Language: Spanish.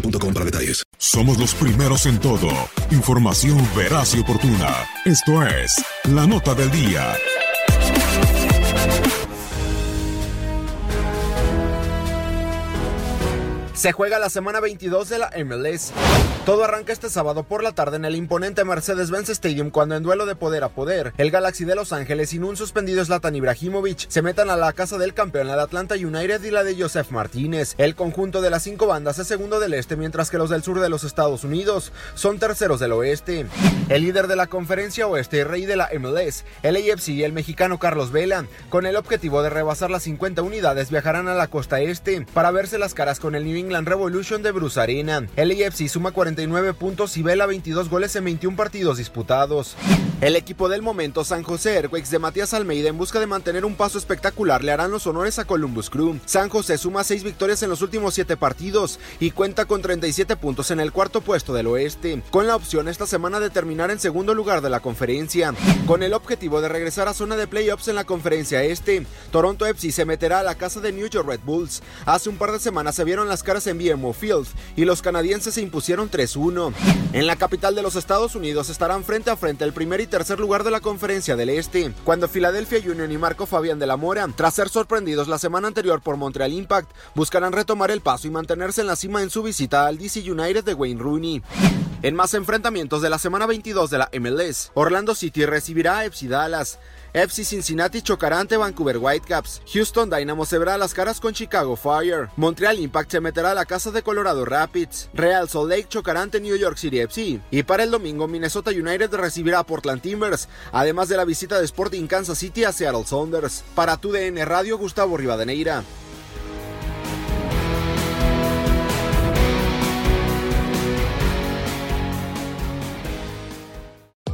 para detalles. Somos los primeros en todo. Información veraz y oportuna. Esto es La Nota del Día. Se juega la semana 22 de la MLS. Todo arranca este sábado por la tarde en el imponente Mercedes-Benz Stadium cuando en duelo de poder a poder, el Galaxy de Los Ángeles sin un suspendido Zlatan Ibrahimovic se metan a la casa del campeón, la de Atlanta United y la de Joseph Martínez. El conjunto de las cinco bandas es segundo del este, mientras que los del sur de los Estados Unidos son terceros del oeste. El líder de la conferencia oeste, rey de la MLS, el AFC y el mexicano Carlos Vela, con el objetivo de rebasar las 50 unidades, viajarán a la costa este para verse las caras con el New England Revolution de Bruce Arena. El AFC suma 49 puntos y Vela 22 goles en 21 partidos disputados. El equipo del momento, San José Airquakes de Matías Almeida, en busca de mantener un paso espectacular, le harán los honores a Columbus Crew. San José suma 6 victorias en los últimos 7 partidos y cuenta con 37 puntos en el cuarto puesto del oeste, con la opción esta semana de terminar en segundo lugar de la conferencia. Con el objetivo de regresar a zona de playoffs en la conferencia este, Toronto FC se meterá a la casa de New York Red Bulls. Hace un par de semanas se vieron las caras en BMO Field y los canadienses se impusieron 3-1. En la capital de los Estados Unidos estarán frente a frente el primer y tercer lugar de la conferencia del Este, cuando Philadelphia Union y Marco Fabián de la Mora, tras ser sorprendidos la semana anterior por Montreal Impact, buscarán retomar el paso y mantenerse en la cima en su visita al DC United de Wayne Rooney. En más enfrentamientos de la semana 22 de la MLS, Orlando City recibirá a FC Dallas. FC Cincinnati chocará ante Vancouver Whitecaps. Houston Dynamo se verá las caras con Chicago Fire. Montreal Impact se meterá a la casa de Colorado Rapids. Real Salt Lake chocará ante New York City FC. Y para el domingo, Minnesota United recibirá a Portland Timbers, además de la visita de Sporting Kansas City a Seattle Sounders. Para tu DN Radio, Gustavo Rivadeneira.